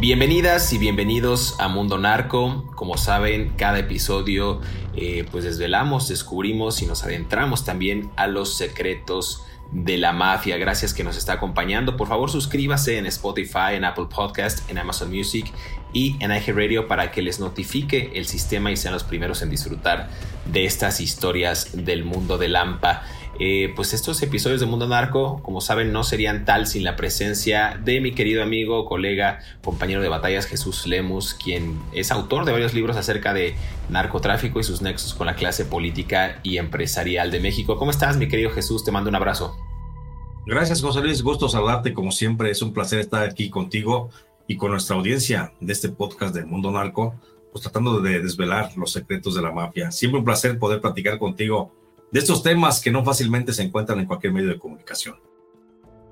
Bienvenidas y bienvenidos a Mundo Narco. Como saben, cada episodio eh, pues desvelamos, descubrimos y nos adentramos también a los secretos de la mafia. Gracias que nos está acompañando. Por favor, suscríbase en Spotify, en Apple Podcast, en Amazon Music y en Radio para que les notifique el sistema y sean los primeros en disfrutar de estas historias del mundo de Lampa. Eh, pues estos episodios de Mundo Narco, como saben, no serían tal sin la presencia de mi querido amigo, colega, compañero de batallas Jesús Lemus, quien es autor de varios libros acerca de narcotráfico y sus nexos con la clase política y empresarial de México. ¿Cómo estás, mi querido Jesús? Te mando un abrazo. Gracias, José Luis. Gusto saludarte como siempre. Es un placer estar aquí contigo y con nuestra audiencia de este podcast del Mundo Narco, pues tratando de desvelar los secretos de la mafia. Siempre un placer poder platicar contigo de estos temas que no fácilmente se encuentran en cualquier medio de comunicación.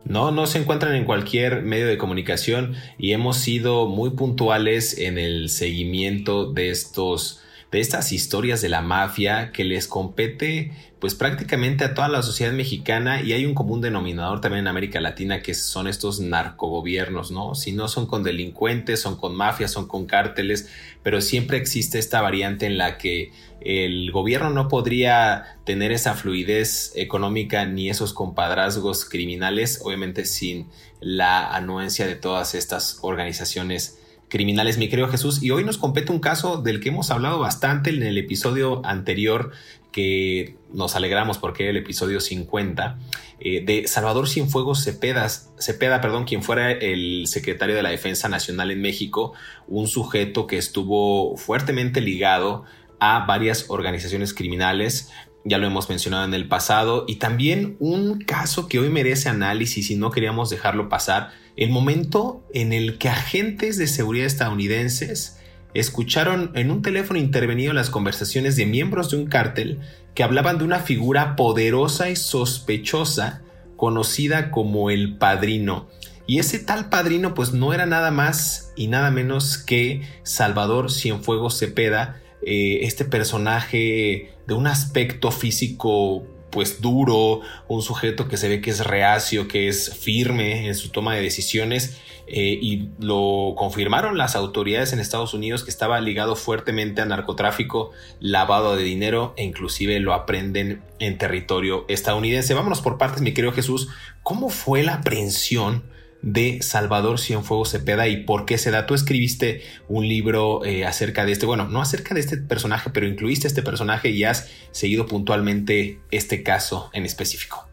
No, no se encuentran en cualquier medio de comunicación y hemos sido muy puntuales en el seguimiento de estos de estas historias de la mafia que les compete pues prácticamente a toda la sociedad mexicana y hay un común denominador también en América Latina que son estos narcogobiernos, ¿no? Si no son con delincuentes, son con mafias, son con cárteles, pero siempre existe esta variante en la que el gobierno no podría tener esa fluidez económica ni esos compadrazgos criminales, obviamente sin la anuencia de todas estas organizaciones criminales, mi querido Jesús. Y hoy nos compete un caso del que hemos hablado bastante en el episodio anterior, que nos alegramos porque era el episodio 50, eh, de Salvador Cienfuegos Cepeda, Cepeda, perdón, quien fuera el secretario de la Defensa Nacional en México, un sujeto que estuvo fuertemente ligado a varias organizaciones criminales, ya lo hemos mencionado en el pasado, y también un caso que hoy merece análisis y no queríamos dejarlo pasar, el momento en el que agentes de seguridad estadounidenses escucharon en un teléfono intervenido las conversaciones de miembros de un cártel que hablaban de una figura poderosa y sospechosa conocida como el padrino. Y ese tal padrino pues no era nada más y nada menos que Salvador Cienfuegos Cepeda, eh, este personaje de un aspecto físico pues duro, un sujeto que se ve que es reacio, que es firme en su toma de decisiones eh, y lo confirmaron las autoridades en Estados Unidos que estaba ligado fuertemente a narcotráfico, lavado de dinero e inclusive lo aprenden en territorio estadounidense. Vámonos por partes, mi querido Jesús, ¿cómo fue la aprehensión? De Salvador Cienfuegos Cepeda y por qué se da. Tú escribiste un libro eh, acerca de este, bueno, no acerca de este personaje, pero incluiste este personaje y has seguido puntualmente este caso en específico.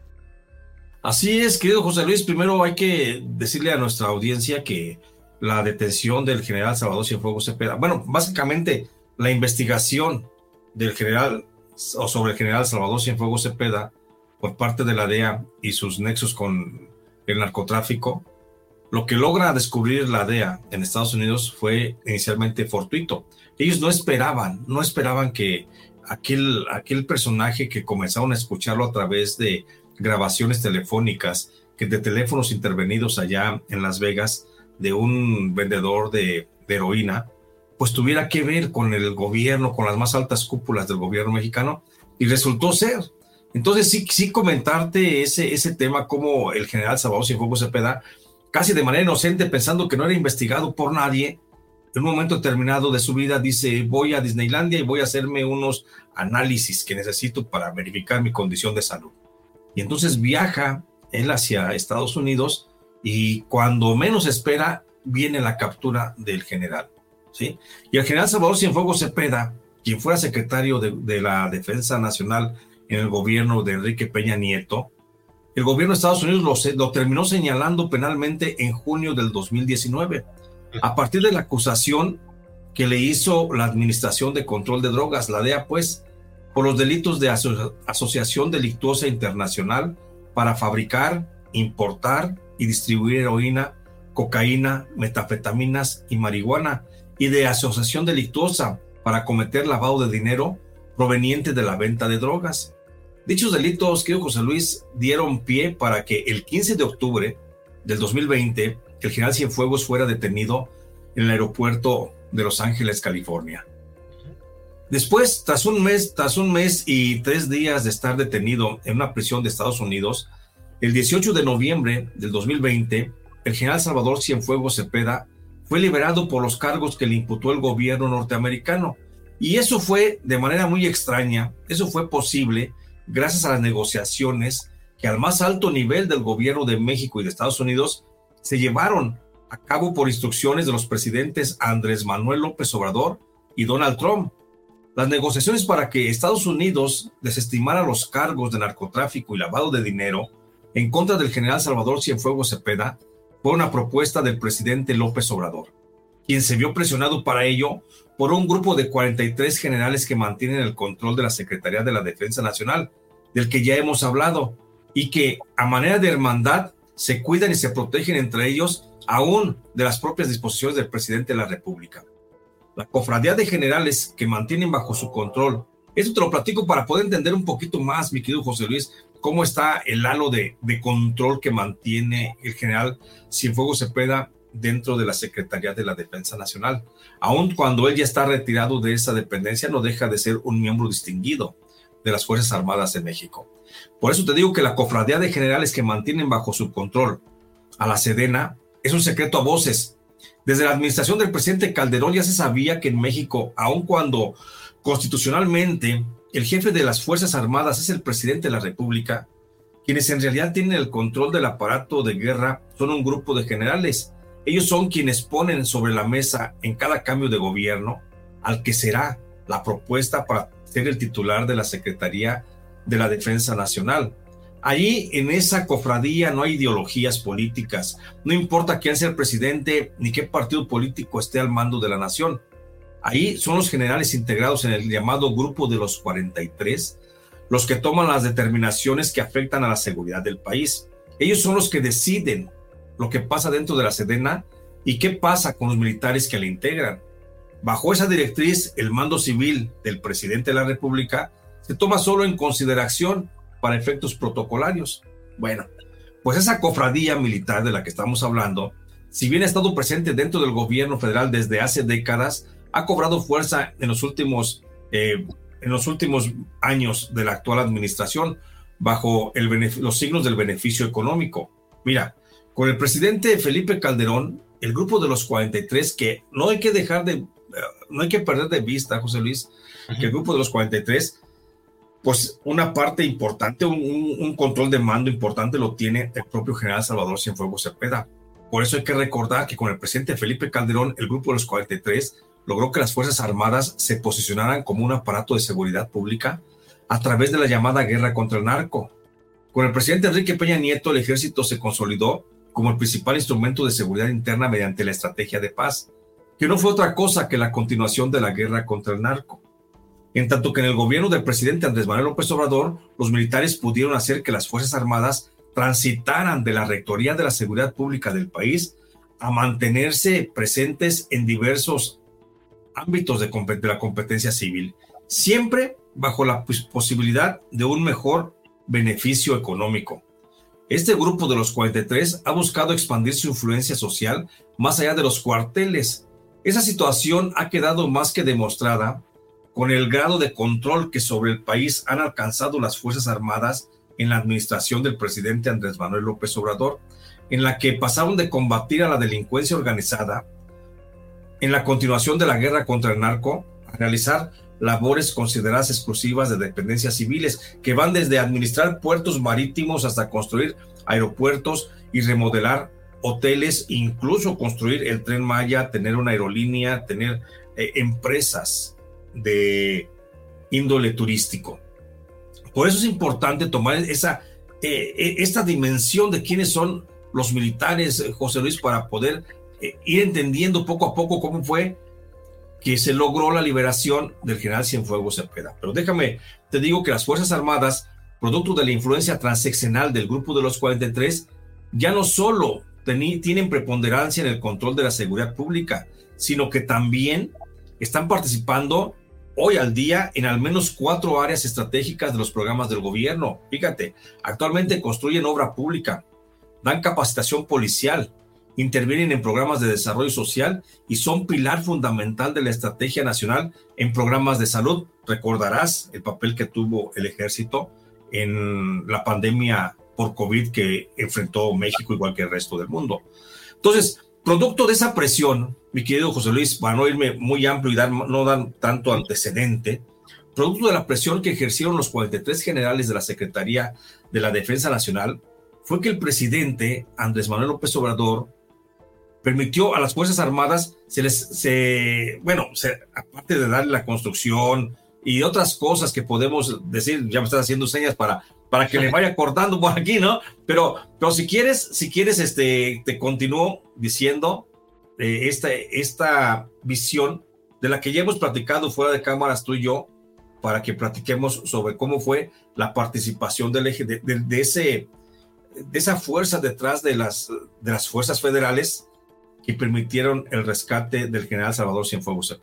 Así es, querido José Luis. Primero hay que decirle a nuestra audiencia que la detención del general Salvador Cienfuegos Cepeda, bueno, básicamente la investigación del general o sobre el general Salvador Cienfuegos Cepeda por parte de la DEA y sus nexos con el narcotráfico lo que logra descubrir la DEA en Estados Unidos fue inicialmente fortuito. Ellos no esperaban, no esperaban que aquel, aquel personaje que comenzaron a escucharlo a través de grabaciones telefónicas, que de teléfonos intervenidos allá en Las Vegas de un vendedor de, heroína, pues tuviera que ver con el gobierno, con las más altas cúpulas del gobierno mexicano, y resultó ser. Entonces sí, sí comentarte ese, ese tema como el general Salvador Cienfuegos Cepeda, casi de manera inocente, pensando que no era investigado por nadie, en un momento determinado de su vida dice, voy a Disneylandia y voy a hacerme unos análisis que necesito para verificar mi condición de salud. Y entonces viaja él hacia Estados Unidos y cuando menos espera viene la captura del general. ¿sí? Y el general Salvador Cienfuegos Cepeda, quien fuera secretario de, la Defensa Nacional en el gobierno de Enrique Peña Nieto, el gobierno de Estados Unidos lo, terminó señalando penalmente en junio del 2019 a partir de la acusación que le hizo la Administración de Control de Drogas, la DEA, pues, por los delitos de asociación delictuosa internacional para fabricar, importar y distribuir heroína, cocaína, metafetaminas y marihuana, y de asociación delictuosa para cometer lavado de dinero proveniente de la venta de drogas. Dichos delitos, que José Luis, dieron pie para que el 15 de octubre del 2020 el general Cienfuegos fuera detenido en el aeropuerto de Los Ángeles, California. Después, tras un mes, tras un mes y tres días de estar detenido en una prisión de Estados Unidos, el 18 de noviembre del 2020, el general Salvador Cienfuegos Cepeda fue liberado por los cargos que le imputó el gobierno norteamericano. Y eso fue de manera muy extraña, eso fue posible gracias a las negociaciones que al más alto nivel del gobierno de México y de Estados Unidos se llevaron a cabo por instrucciones de los presidentes Andrés Manuel López Obrador y Donald Trump. Las negociaciones para que Estados Unidos desestimara los cargos de narcotráfico y lavado de dinero en contra del general Salvador Cienfuegos Cepeda fue una propuesta del presidente López Obrador, quien se vio presionado para ello por un grupo de 43 generales que mantienen el control de la Secretaría de la Defensa Nacional, del que ya hemos hablado, y que a manera de hermandad se cuidan y se protegen entre ellos aún de las propias disposiciones del presidente de la República. La cofradía de generales que mantienen bajo su control. Esto te lo platico para poder entender un poquito más, mi querido José Luis, cómo está el halo de, control que mantiene el general Cienfuegos Cepeda dentro de la Secretaría de la Defensa Nacional. Aun cuando él ya está retirado de esa dependencia, no deja de ser un miembro distinguido de las Fuerzas Armadas de México. Por eso te digo que la cofradía de generales que mantienen bajo su control a la Sedena es un secreto a voces. Desde la administración del presidente Calderón ya se sabía que en México, aun cuando constitucionalmente el jefe de las Fuerzas Armadas es el presidente de la República, quienes en realidad tienen el control del aparato de guerra son un grupo de generales. Ellos son quienes ponen sobre la mesa en cada cambio de gobierno al que será la propuesta para ser el titular de la Secretaría de la Defensa Nacional. Allí en esa cofradía no hay ideologías políticas, no importa quién sea el presidente ni qué partido político esté al mando de la nación. Ahí son los generales integrados en el llamado Grupo de los 43, los que toman las determinaciones que afectan a la seguridad del país. Ellos son los que deciden lo que pasa dentro de la Sedena y qué pasa con los militares que la integran. Bajo esa directriz, el mando civil del presidente de la República se toma solo en consideración para efectos protocolarios. Bueno, pues esa cofradía militar de la que estamos hablando, si bien ha estado presente dentro del gobierno federal desde hace décadas, ha cobrado fuerza en los últimos, eh, en los últimos años de la actual administración bajo los signos del beneficio económico. Mira, con el presidente Felipe Calderón, el grupo de los 43, que no hay que dejar de, eh, no hay que perder de vista, José Luis, que el grupo de los 43 pues una parte importante, un, control de mando importante lo tiene el propio general Salvador Cienfuegos Cepeda. Por eso hay que recordar que con el presidente Felipe Calderón, el grupo de los 43 logró que las Fuerzas Armadas se posicionaran como un aparato de seguridad pública a través de la llamada guerra contra el narco. Con el presidente Enrique Peña Nieto, el ejército se consolidó como el principal instrumento de seguridad interna mediante la estrategia de paz, que no fue otra cosa que la continuación de la guerra contra el narco en tanto que en el gobierno del presidente Andrés Manuel López Obrador, los militares pudieron hacer que las Fuerzas Armadas transitaran de la Rectoría de la Seguridad Pública del país a mantenerse presentes en diversos ámbitos de, la competencia civil, siempre bajo la posibilidad de un mejor beneficio económico. Este grupo de los 43 ha buscado expandir su influencia social más allá de los cuarteles. Esa situación ha quedado más que demostrada con el grado de control que sobre el país han alcanzado las Fuerzas Armadas en la administración del presidente Andrés Manuel López Obrador, en la que pasaron de combatir a la delincuencia organizada en la continuación de la guerra contra el narco a realizar labores consideradas exclusivas de dependencias civiles, que van desde administrar puertos marítimos hasta construir aeropuertos y remodelar hoteles, incluso construir el tren Maya, tener una aerolínea, tener eh, empresas de índole turístico. Por eso es importante tomar esa, eh, eh, esta dimensión de quiénes son los militares, José Luis, para poder ir entendiendo poco a poco cómo fue que se logró la liberación del general Cienfuegos Cepeda. Pero déjame, te digo que las Fuerzas Armadas, producto de la influencia transeccional del Grupo de los 43, ya no solo tienen preponderancia en el control de la seguridad pública, sino que también están participando hoy al día en al menos cuatro áreas estratégicas de los programas del gobierno. Fíjate, actualmente construyen obra pública, dan capacitación policial, intervienen en programas de desarrollo social y son pilar fundamental de la estrategia nacional en programas de salud. Recordarás el papel que tuvo el ejército en la pandemia por COVID que enfrentó México igual que el resto del mundo. Entonces, producto de esa presión, mi querido José Luis, para no irme muy amplio y dar, no dar tanto antecedente, producto de la presión que ejercieron los 43 generales de la Secretaría de la Defensa Nacional, fue que el presidente Andrés Manuel López Obrador permitió a las Fuerzas Armadas, se les, se, bueno, aparte de darle la construcción y otras cosas que podemos decir, ya me estás haciendo señas para, para que le vaya cortando por aquí, ¿no? Pero, pero si quieres, si quieres, este, te continúo diciendo eh, esta, esta visión de la que ya hemos platicado fuera de cámaras tú y yo, para que platiquemos sobre cómo fue la participación del eje, de, de, ese, de esa fuerza detrás de las, de las fuerzas federales y permitieron el rescate del general Salvador Cienfuegos.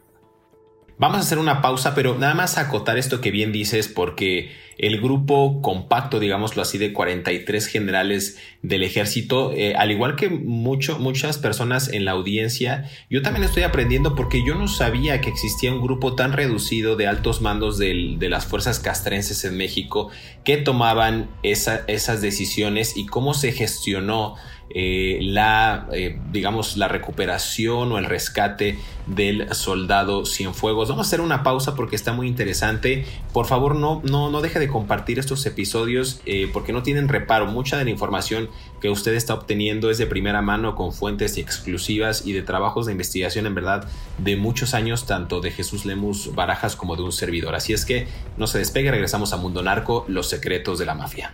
Vamos a hacer una pausa, pero nada más acotar esto que bien dices, porque el grupo compacto, digámoslo así, de 43 generales del ejército, eh, al igual que mucho, muchas personas en la audiencia, yo también estoy aprendiendo porque yo no sabía que existía un grupo tan reducido de altos mandos de las fuerzas castrenses en México que tomaban esas decisiones y cómo se gestionó eh, la, eh, digamos, la recuperación o el rescate del soldado Cienfuegos. Vamos a hacer una pausa porque está muy interesante. Por favor, no, no, no deje de compartir estos episodios eh, porque no tienen reparo. Mucha de la información que usted está obteniendo es de primera mano con fuentes exclusivas y de trabajos de investigación en verdad de muchos años, tanto de Jesús Lemus Barajas como de un servidor. Así es que no se despegue, regresamos a Mundo Narco, los secretos de la mafia.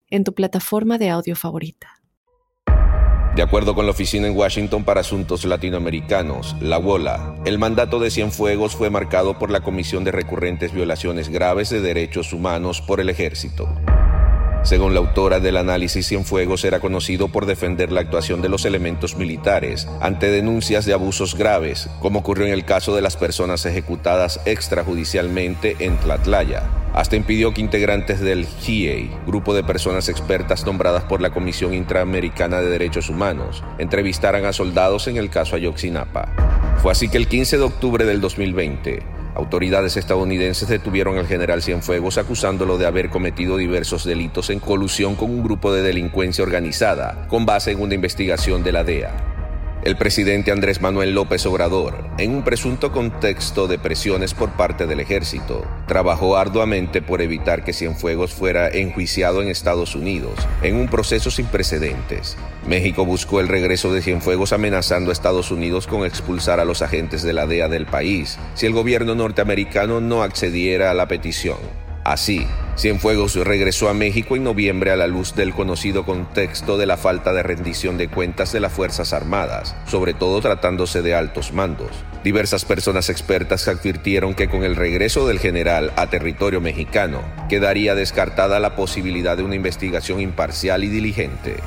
en tu plataforma de audio favorita. De acuerdo con la Oficina en Washington para Asuntos Latinoamericanos, la WOLA, el mandato de Cienfuegos fue marcado por la Comisión de Recurrentes Violaciones Graves de Derechos Humanos por el Ejército. Según la autora del análisis, Cienfuegos era conocido por defender la actuación de los elementos militares ante denuncias de abusos graves, como ocurrió en el caso de las personas ejecutadas extrajudicialmente en Tlatlaya. Hasta impidió que integrantes del GIEI, grupo de personas expertas nombradas por la Comisión Interamericana de Derechos Humanos, entrevistaran a soldados en el caso Ayotzinapa. Fue así que el 15 de octubre del 2020, Autoridades estadounidenses detuvieron al general Cienfuegos acusándolo de haber cometido diversos delitos en colusión con un grupo de delincuencia organizada, con base en una investigación de la DEA. El presidente Andrés Manuel López Obrador, en un presunto contexto de presiones por parte del ejército, trabajó arduamente por evitar que Cienfuegos fuera enjuiciado en Estados Unidos, en un proceso sin precedentes. México buscó el regreso de Cienfuegos amenazando a Estados Unidos con expulsar a los agentes de la DEA del país si el gobierno norteamericano no accediera a la petición. Así, Cienfuegos regresó a México en noviembre a la luz del conocido contexto de la falta de rendición de cuentas de las Fuerzas Armadas, sobre todo tratándose de altos mandos. Diversas personas expertas advirtieron que con el regreso del general a territorio mexicano quedaría descartada la posibilidad de una investigación imparcial y diligente.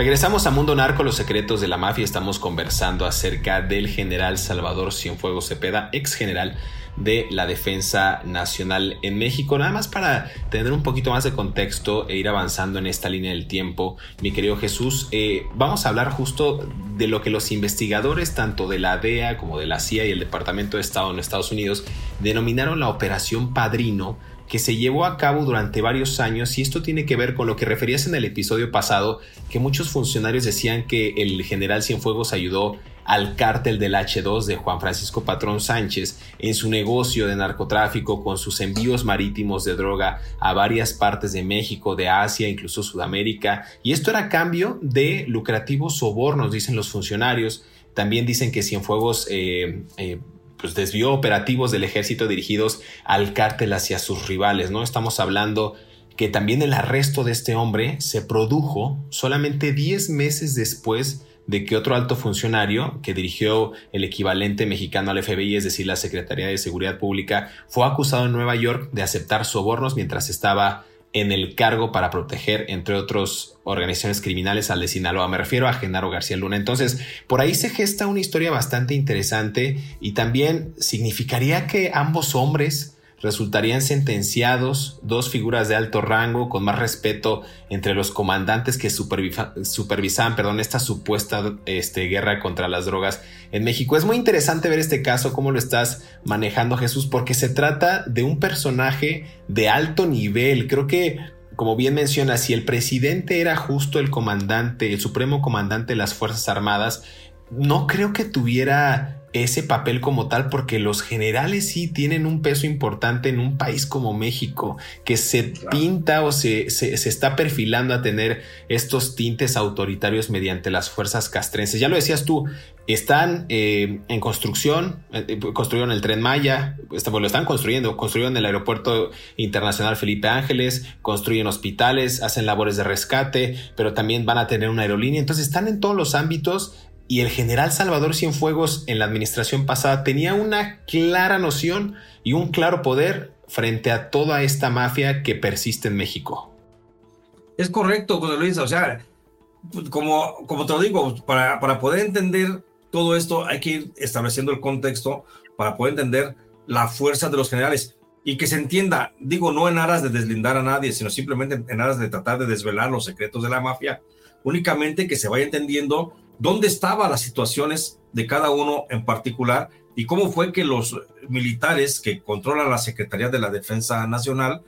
Regresamos a Mundo Narco, los secretos de la mafia. Estamos conversando acerca del general Salvador Cienfuegos Cepeda, ex general de la Defensa Nacional en México. Nada más para tener un poquito más de contexto e ir avanzando en esta línea del tiempo, mi querido Jesús, eh, vamos a hablar justo de lo que los investigadores, tanto de la DEA como de la CIA y el Departamento de Estado en Estados Unidos, denominaron la Operación Padrino que se llevó a cabo durante varios años y esto tiene que ver con lo que referías en el episodio pasado, que muchos funcionarios decían que el general Cienfuegos ayudó al cártel del H2 de Juan Francisco Patrón Sánchez en su negocio de narcotráfico con sus envíos marítimos de droga a varias partes de México, de Asia, incluso Sudamérica. Y esto era a cambio de lucrativos sobornos, dicen los funcionarios. También dicen que Cienfuegos eh, eh, pues desvió operativos del ejército dirigidos al cártel hacia sus rivales, ¿no? Estamos hablando que también el arresto de este hombre se produjo solamente 10 meses después de que otro alto funcionario que dirigió el equivalente mexicano al FBI, es decir, la Secretaría de Seguridad Pública, fue acusado en Nueva York de aceptar sobornos mientras estaba en el cargo para proteger, entre otros, organizaciones criminales al de Sinaloa. Me refiero a Genaro García Luna. Entonces, por ahí se gesta una historia bastante interesante y también significaría que ambos hombres resultarían sentenciados dos figuras de alto rango con más respeto entre los comandantes que supervisaban perdón, esta supuesta este, guerra contra las drogas en México. Es muy interesante ver este caso, cómo lo estás manejando Jesús, porque se trata de un personaje de alto nivel. Creo que como bien menciona, si el presidente era justo el comandante, el supremo comandante de las Fuerzas Armadas, no creo que tuviera ese papel como tal porque los generales sí tienen un peso importante en un país como México que se pinta o se, se, está perfilando a tener estos tintes autoritarios mediante las fuerzas castrenses. Ya lo decías tú, están eh, en construcción, eh, construyeron el tren Maya, lo están construyendo, construyeron el aeropuerto internacional Felipe Ángeles, construyen hospitales, hacen labores de rescate, pero también van a tener una aerolínea, entonces están en todos los ámbitos y el general Salvador Cienfuegos en la administración pasada tenía una clara noción y un claro poder frente a toda esta mafia que persiste en México. Es correcto, José Luis. O sea, como, como te lo digo, para, para poder entender todo esto hay que ir estableciendo el contexto para poder entender la fuerza de los generales y que se entienda, digo, no en aras de deslindar a nadie, sino simplemente en aras de tratar de desvelar los secretos de la mafia, únicamente que se vaya entendiendo dónde estaban las situaciones de cada uno en particular y cómo fue que los militares que controlan la Secretaría de la Defensa Nacional,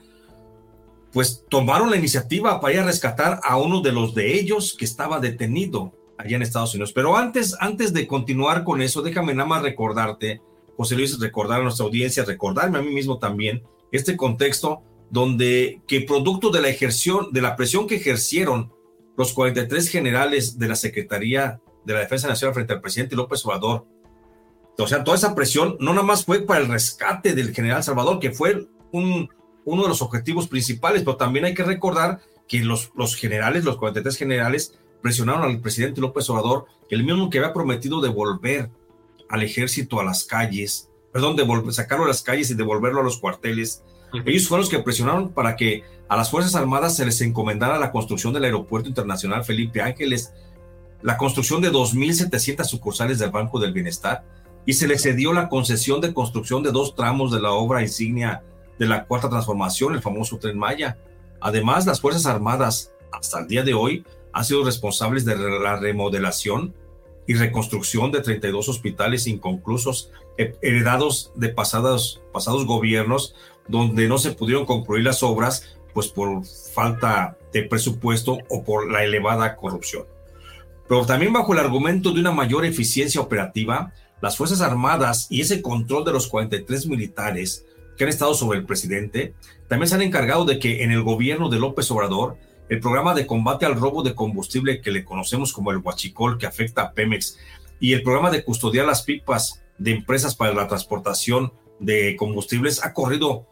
pues tomaron la iniciativa para ir a rescatar a uno de los de ellos que estaba detenido allá en Estados Unidos. Pero antes, antes de continuar con eso, déjame nada más recordarte, José Luis, recordar a nuestra audiencia, recordarme a mí mismo también este contexto donde que producto de la ejerción, de la presión que ejercieron los 43 generales de la Secretaría de la Defensa Nacional frente al presidente López Obrador. O sea, toda esa presión no nada más fue para el rescate del general Salvador, que fue un, uno de los objetivos principales, pero también hay que recordar que los, los generales, los 43 generales, presionaron al presidente López Obrador, el mismo que había prometido devolver al ejército a las calles, perdón, devolver, sacarlo a las calles y devolverlo a los cuarteles. Ellos fueron los que presionaron para que a las Fuerzas Armadas se les encomendara la construcción del Aeropuerto Internacional Felipe Ángeles, la construcción de 2.700 sucursales del Banco del Bienestar y se le cedió la concesión de construcción de dos tramos de la obra insignia de la Cuarta Transformación, el famoso Tren Maya. Además, las Fuerzas Armadas, hasta el día de hoy, han sido responsables de la remodelación y reconstrucción de 32 hospitales inconclusos heredados de pasados, pasados gobiernos donde no se pudieron concluir las obras pues por falta de presupuesto o por la elevada corrupción. Pero también bajo el argumento de una mayor eficiencia operativa, las Fuerzas Armadas y ese control de los 43 militares que han estado sobre el presidente, también se han encargado de que en el gobierno de López Obrador, el programa de combate al robo de combustible que le conocemos como el Huachicol, que afecta a Pemex, y el programa de custodiar las pipas de empresas para la transportación de combustibles ha corrido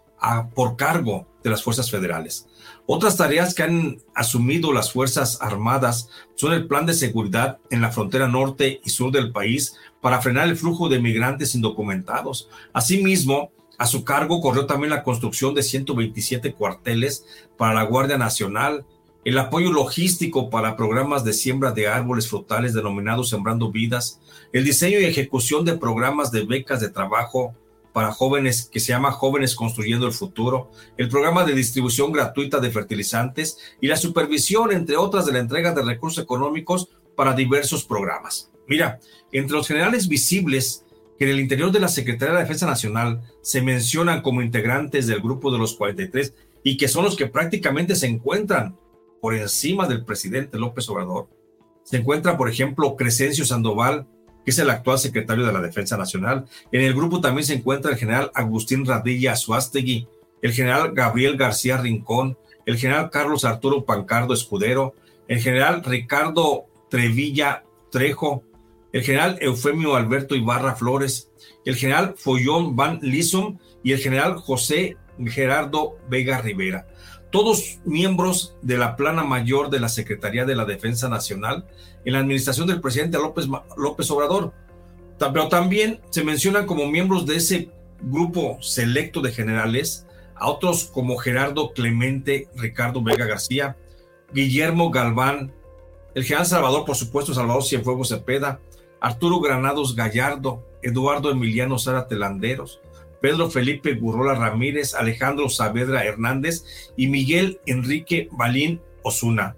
por cargo de las fuerzas federales. Otras tareas que han asumido las Fuerzas Armadas son el plan de seguridad en la frontera norte y sur del país para frenar el flujo de migrantes indocumentados. Asimismo, a su cargo corrió también la construcción de 127 cuarteles para la Guardia Nacional, el apoyo logístico para programas de siembra de árboles frutales denominados Sembrando Vidas, el diseño y ejecución de programas de becas de trabajo para jóvenes que se llama Jóvenes Construyendo el Futuro, el programa de distribución gratuita de fertilizantes y la supervisión, entre otras, de la entrega de recursos económicos para diversos programas. Mira, entre los generales visibles que en el interior de la Secretaría de Defensa Nacional se mencionan como integrantes del grupo de los 43 y que son los que prácticamente se encuentran por encima del presidente López Obrador. Se encuentra, por ejemplo, Crescencio Sandoval, que es el actual secretario de la Defensa Nacional. En el grupo también se encuentra el general Agustín Radilla Suástegui, el general Gabriel García Rincón, el general Carlos Arturo Pancardo Escudero, el general Ricardo Trevilla Trejo, el general Eufemio Alberto Ibarra Flores, el general Follón Van Lissom y el general José Gerardo Vega Rivera todos miembros de la plana mayor de la Secretaría de la Defensa Nacional en la administración del presidente López, López Obrador. Pero también se mencionan como miembros de ese grupo selecto de generales a otros como Gerardo Clemente, Ricardo Vega García, Guillermo Galván, el general Salvador, por supuesto, Salvador Cienfuegos Cepeda, Arturo Granados Gallardo, Eduardo Emiliano Sara Telanderos, Pedro Felipe Burrola Ramírez, Alejandro Saavedra Hernández y Miguel Enrique Balín Osuna.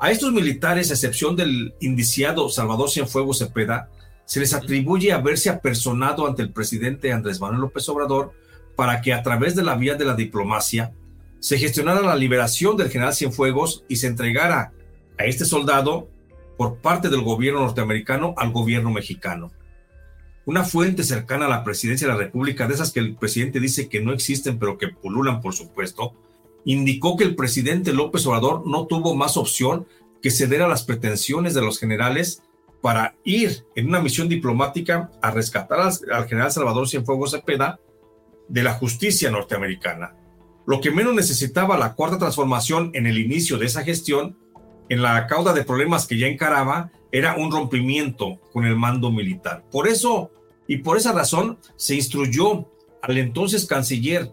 A estos militares, a excepción del indiciado Salvador Cienfuegos Cepeda, se les atribuye haberse apersonado ante el presidente Andrés Manuel López Obrador para que a través de la vía de la diplomacia se gestionara la liberación del general Cienfuegos y se entregara a este soldado por parte del gobierno norteamericano al gobierno mexicano. Una fuente cercana a la presidencia de la República, de esas que el presidente dice que no existen, pero que pululan, por supuesto, indicó que el presidente López Obrador no tuvo más opción que ceder a las pretensiones de los generales para ir en una misión diplomática a rescatar al, general Salvador Cienfuegos Cepeda de la justicia norteamericana. Lo que menos necesitaba la cuarta transformación en el inicio de esa gestión, en la cauda de problemas que ya encaraba, era un rompimiento con el mando militar. Por eso y por esa razón se instruyó al entonces canciller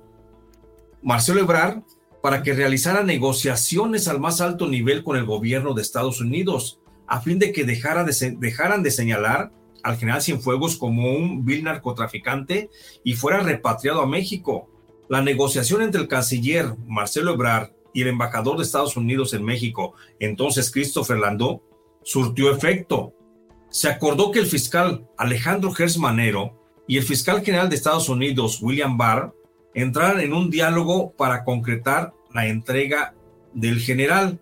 Marcelo Ebrard para que realizara negociaciones al más alto nivel con el gobierno de Estados Unidos, a fin de que dejara de, dejaran de señalar al general Cienfuegos como un vil narcotraficante y fuera repatriado a México. La negociación entre el canciller Marcelo Ebrard y el embajador de Estados Unidos en México, entonces Christopher Landau, surtió efecto. Se acordó que el fiscal Alejandro Gersmanero y el fiscal general de Estados Unidos, William Barr, entraran en un diálogo para concretar la entrega del general.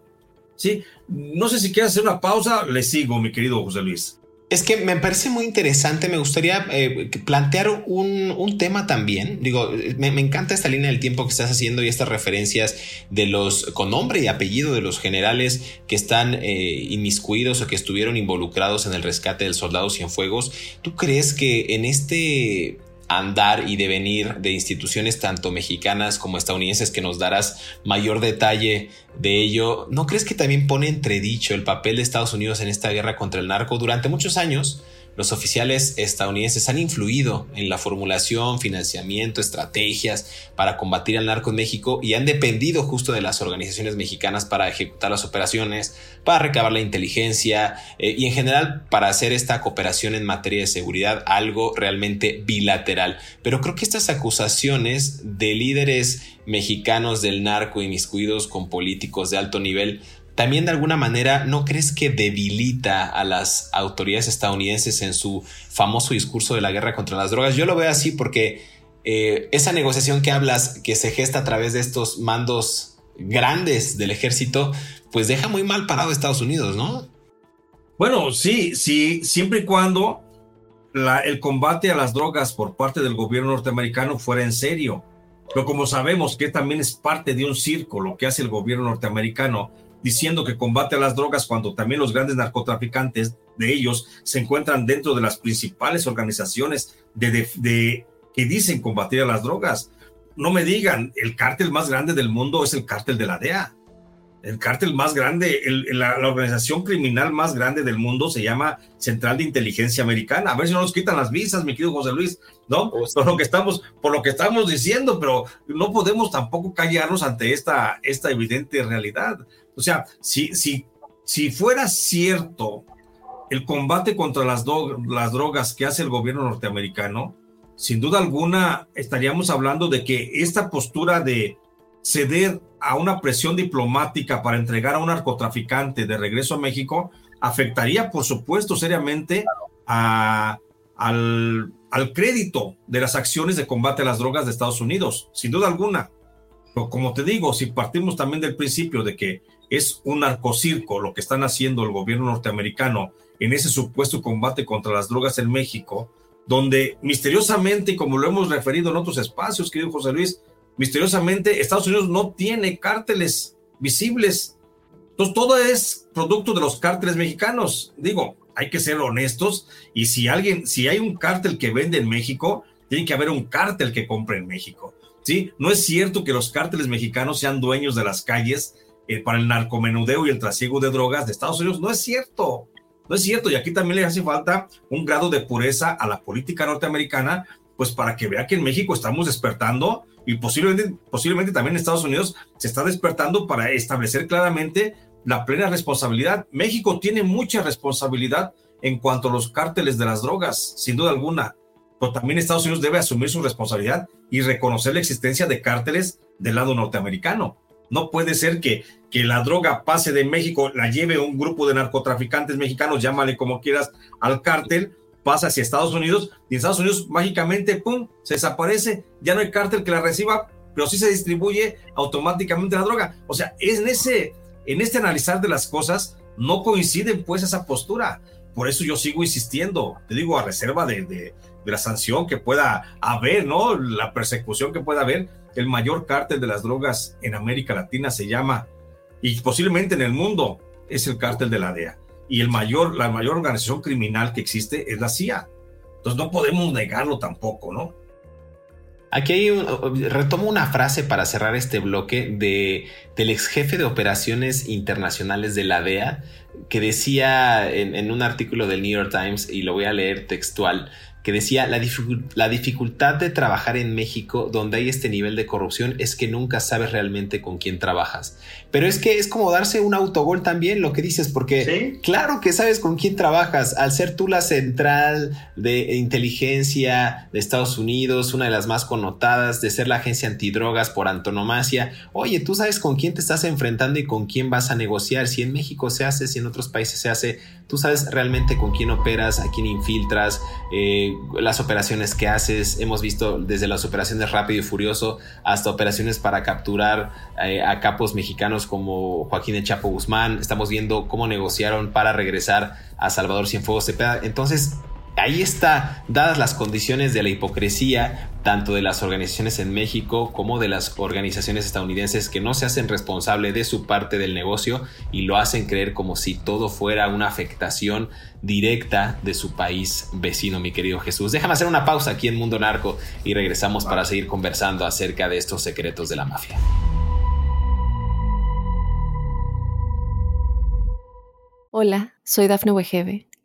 Sí, no sé si quieres hacer una pausa, le sigo, mi querido José Luis. Es que me parece muy interesante, me gustaría eh, plantear un, tema también. Digo, me, encanta esta línea del tiempo que estás haciendo y estas referencias de los con nombre y apellido de los generales que están eh, inmiscuidos o que estuvieron involucrados en el rescate del soldado Cienfuegos. ¿Tú crees que en este andar y devenir de instituciones tanto mexicanas como estadounidenses que nos darás mayor detalle de ello, ¿no crees que también pone entredicho el papel de Estados Unidos en esta guerra contra el narco? Durante muchos años, los oficiales estadounidenses han influido en la formulación, financiamiento, estrategias para combatir al narco en México y han dependido justo de las organizaciones mexicanas para ejecutar las operaciones, para recabar la inteligencia eh, y en general para hacer esta cooperación en materia de seguridad algo realmente bilateral. Pero creo que estas acusaciones de líderes mexicanos del narco inmiscuidos con políticos de alto nivel también de alguna manera no crees que debilita a las autoridades estadounidenses en su famoso discurso de la guerra contra las drogas? Yo lo veo así porque eh, esa negociación que hablas, que se gesta a través de estos mandos grandes del ejército, pues deja muy mal parado a Estados Unidos, ¿no? Bueno, sí, sí, siempre y cuando el combate a las drogas por parte del gobierno norteamericano fuera en serio. Pero como sabemos que también es parte de un circo lo que hace el gobierno norteamericano diciendo que combate a las drogas cuando también los grandes narcotraficantes de ellos se encuentran dentro de las principales organizaciones de, que dicen combatir a las drogas. No me digan, el cártel más grande del mundo es el cártel de la DEA. El cártel más grande, la, organización criminal más grande del mundo se llama Central de Inteligencia Americana. A ver si no nos quitan las visas, mi querido José Luis, ¿no? Por lo que estamos, por lo que estamos diciendo, pero no podemos tampoco callarnos ante esta, esta evidente realidad. O sea, si, si, si fuera cierto el combate contra las, las drogas que hace el gobierno norteamericano, sin duda alguna estaríamos hablando de que esta postura de ceder a una presión diplomática para entregar a un narcotraficante de regreso a México afectaría, por supuesto, seriamente al, al crédito de las acciones de combate a las drogas de Estados Unidos, sin duda alguna. Pero como te digo, si partimos también del principio de que es un narcocirco lo que están haciendo el gobierno norteamericano en ese supuesto combate contra las drogas en México, donde misteriosamente, como lo hemos referido en otros espacios, querido José Luis, misteriosamente Estados Unidos no tiene cárteles visibles. Entonces todo es producto de los cárteles mexicanos. Digo, hay que ser honestos y si alguien, si hay un cártel que vende en México, tiene que haber un cártel que compre en México. ¿sí? No es cierto que los cárteles mexicanos sean dueños de las calles eh, para el narcomenudeo y el trasiego de drogas de Estados Unidos. No es cierto. No es cierto, y aquí también le hace falta un grado de pureza a la política norteamericana, pues para que vea que en México estamos despertando y posiblemente, posiblemente también en Estados Unidos se está despertando para establecer claramente la plena responsabilidad. México tiene mucha responsabilidad en cuanto a los cárteles de las drogas, sin duda alguna, pero también Estados Unidos debe asumir su responsabilidad y reconocer la existencia de cárteles del lado norteamericano. No puede ser que, que la droga pase de México, la lleve un grupo de narcotraficantes mexicanos, llámale como quieras, al cártel, pasa hacia Estados Unidos y en Estados Unidos mágicamente, ¡pum!, se desaparece, ya no hay cártel que la reciba, pero sí se distribuye automáticamente la droga. O sea, en ese, en este analizar de las cosas no coinciden pues esa postura. Por eso yo sigo insistiendo, te digo, a reserva de, de, de la sanción que pueda haber, ¿no? La persecución que pueda haber, el mayor cártel de las drogas en América Latina se llama, y posiblemente en el mundo, es el cártel de la DEA. Y el mayor, la mayor organización criminal que existe es la CIA. Entonces no podemos negarlo tampoco, ¿no? Aquí hay un, retomo una frase para cerrar este bloque de, del ex jefe de operaciones internacionales de la DEA que decía en, en un artículo del New York Times, y lo voy a leer textual, que decía la, la, dificultad de trabajar en México donde hay este nivel de corrupción es que nunca sabes realmente con quién trabajas. Pero es que es como darse un autogol también lo que dices, porque claro que sabes con quién trabajas. Al ser tú la central de inteligencia de Estados Unidos, una de las más connotadas, de ser la agencia antidrogas por antonomasia, oye, tú sabes con quién te estás enfrentando y con quién vas a negociar. Si en México se hace, si en otros países se hace, tú sabes realmente con quién operas, a quién infiltras. Eh, las operaciones que haces. Hemos visto desde las operaciones Rápido y Furioso hasta operaciones para capturar eh, a capos mexicanos como Joaquín El Chapo Guzmán. Estamos viendo cómo negociaron para regresar a Salvador Cienfuegos Cepeda. Entonces, ahí está, dadas las condiciones de la hipocresía, tanto de las organizaciones en México como de las organizaciones estadounidenses que no se hacen responsable de su parte del negocio y lo hacen creer como si todo fuera una afectación directa de su país vecino, mi querido Jesús. Déjame hacer una pausa aquí en Mundo Narco y regresamos para seguir conversando acerca de estos secretos de la mafia. Hola, soy Dafne Wegebe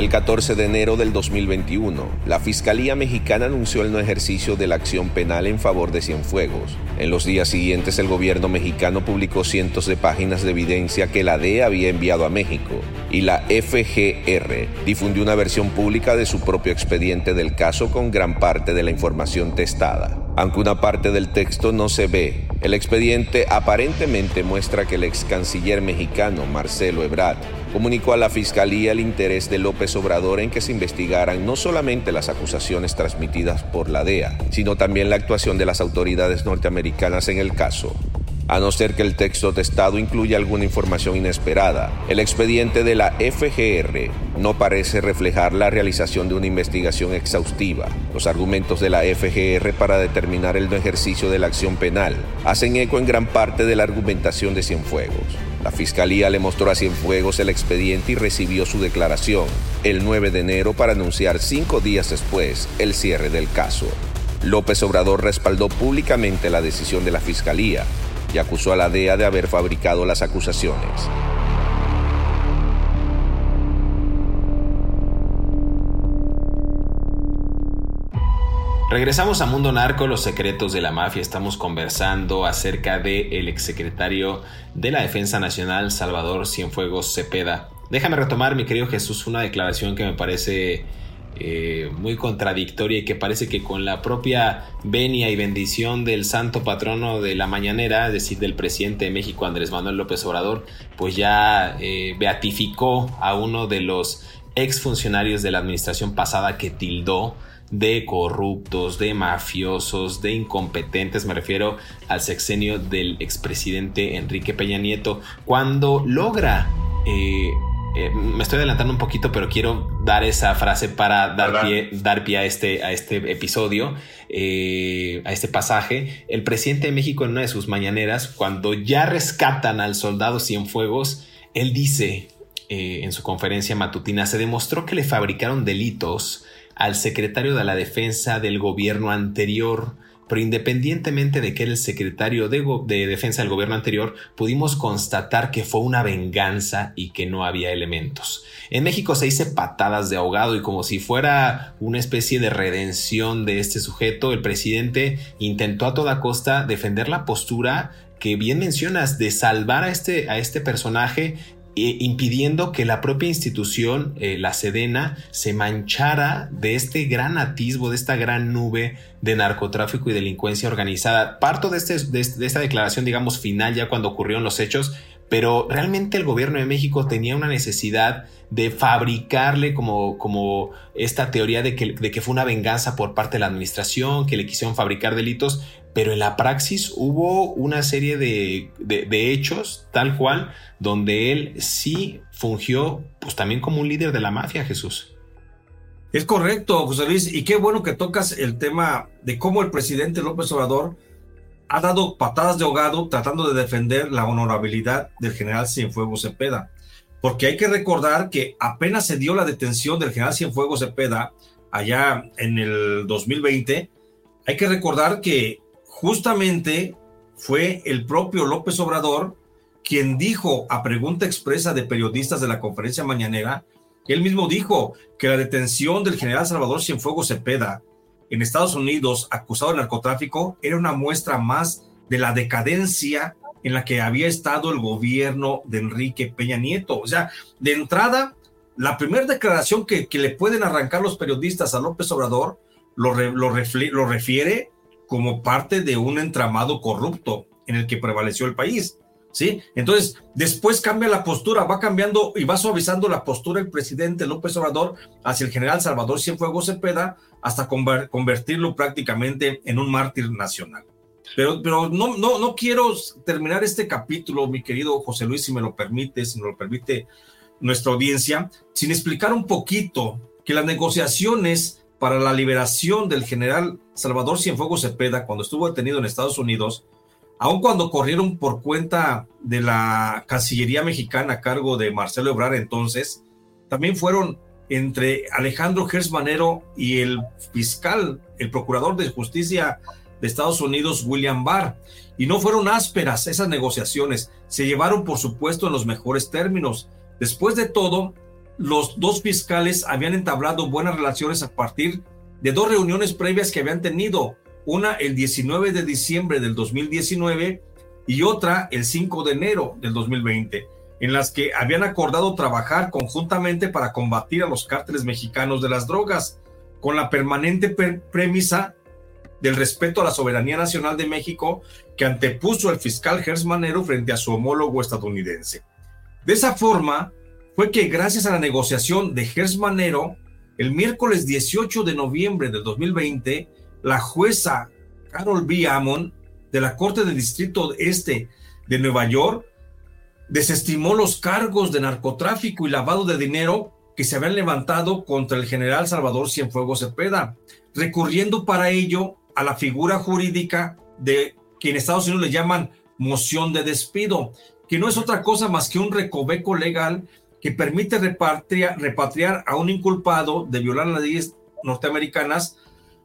El 14 de enero del 2021, la Fiscalía Mexicana anunció el no ejercicio de la acción penal en favor de Cienfuegos. En los días siguientes, el gobierno mexicano publicó cientos de páginas de evidencia que la DEA había enviado a México y la FGR difundió una versión pública de su propio expediente del caso con gran parte de la información testada. Aunque una parte del texto no se ve, el expediente aparentemente muestra que el ex canciller mexicano Marcelo Ebrard comunicó a la Fiscalía el interés de López Obrador en que se investigaran no solamente las acusaciones transmitidas por la DEA, sino también la actuación de las autoridades norteamericanas en el caso a no ser que el texto testado incluya alguna información inesperada. El expediente de la FGR no parece reflejar la realización de una investigación exhaustiva. Los argumentos de la FGR para determinar el no ejercicio de la acción penal hacen eco en gran parte de la argumentación de Cienfuegos. La fiscalía le mostró a Cienfuegos el expediente y recibió su declaración el 9 de enero para anunciar cinco días después el cierre del caso. López Obrador respaldó públicamente la decisión de la fiscalía y acusó a la DEA de haber fabricado las acusaciones. Regresamos a Mundo Narco, los secretos de la mafia. Estamos conversando acerca del el exsecretario de la Defensa Nacional, Salvador Cienfuegos Cepeda. Déjame retomar, mi querido Jesús, una declaración que me parece eh, muy contradictoria y que parece que con la propia venia y bendición del santo patrono de la mañanera, es decir, del presidente de México, Andrés Manuel López Obrador, pues ya eh, beatificó a uno de los exfuncionarios de la administración pasada que tildó de corruptos, de mafiosos, de incompetentes, me refiero al sexenio del expresidente Enrique Peña Nieto, cuando logra eh, eh, me estoy adelantando un poquito, pero quiero dar esa frase para dar pie, dar pie a, este, a este episodio, eh, a este pasaje. El presidente de México en una de sus mañaneras, cuando ya rescatan al soldado Cienfuegos, él dice eh, en su conferencia matutina, se demostró que le fabricaron delitos al secretario de la defensa del gobierno anterior pero independientemente de que era el secretario de, defensa del gobierno anterior, pudimos constatar que fue una venganza y que no había elementos. En México se dice patadas de ahogado y como si fuera una especie de redención de este sujeto, el presidente intentó a toda costa defender la postura que bien mencionas de salvar a este, a este personaje impidiendo que la propia institución, eh, la Sedena, se manchara de este gran atisbo, de esta gran nube de narcotráfico y delincuencia organizada. Parto de, este, de, esta declaración, digamos, final ya cuando ocurrieron los hechos, pero realmente el gobierno de México tenía una necesidad de fabricarle como, como esta teoría de que, de que fue una venganza por parte de la administración, que le quisieron fabricar delitos, pero en la praxis hubo una serie de, de, hechos tal cual donde él sí fungió pues también como un líder de la mafia, Jesús. Es correcto, José Luis, y qué bueno que tocas el tema de cómo el presidente López Obrador ha dado patadas de ahogado tratando de defender la honorabilidad del general Cienfuegos Cepeda. Porque hay que recordar que apenas se dio la detención del general Cienfuegos Cepeda allá en el 2020, hay que recordar que justamente fue el propio López Obrador quien dijo a pregunta expresa de periodistas de la conferencia mañanera, él mismo dijo que la detención del general Salvador Cienfuegos Cepeda en Estados Unidos acusado de narcotráfico era una muestra más de la decadencia en la que había estado el gobierno de Enrique Peña Nieto. O sea, de entrada, la primera declaración que, le pueden arrancar los periodistas a López Obrador lo, lo refiere como parte de un entramado corrupto en el que prevaleció el país. ¿Sí? Entonces, después cambia la postura, va cambiando y va suavizando la postura el presidente López Obrador hacia el general Salvador Cienfuegos Cepeda hasta convertirlo prácticamente en un mártir nacional. Pero, no, no quiero terminar este capítulo, mi querido José Luis, si me lo permite, si me lo permite nuestra audiencia, sin explicar un poquito que las negociaciones para la liberación del general Salvador Cienfuegos Cepeda cuando estuvo detenido en Estados Unidos, aun cuando corrieron por cuenta de la Cancillería mexicana a cargo de Marcelo Ebrard entonces, también fueron entre Alejandro Gersmanero y el fiscal, el procurador de justicia de Estados Unidos, William Barr. Y no fueron ásperas esas negociaciones, se llevaron por supuesto en los mejores términos. Después de todo, los dos fiscales habían entablado buenas relaciones a partir de dos reuniones previas que habían tenido, una el 19 de diciembre del 2019 y otra el 5 de enero del 2020, en las que habían acordado trabajar conjuntamente para combatir a los cárteles mexicanos de las drogas, con la permanente premisa del respeto a la soberanía nacional de México que antepuso el fiscal Gersmanero frente a su homólogo estadounidense. De esa forma, fue que gracias a la negociación de Gersmanero, el miércoles 18 de noviembre del 2020, la jueza Carol B. Amon de la Corte del Distrito Este de Nueva York desestimó los cargos de narcotráfico y lavado de dinero que se habían levantado contra el general Salvador Cienfuegos Cepeda, recurriendo para ello a la figura jurídica de que en Estados Unidos le llaman moción de despido, que no es otra cosa más que un recoveco legal que permite repatriar, a un inculpado de violar las leyes norteamericanas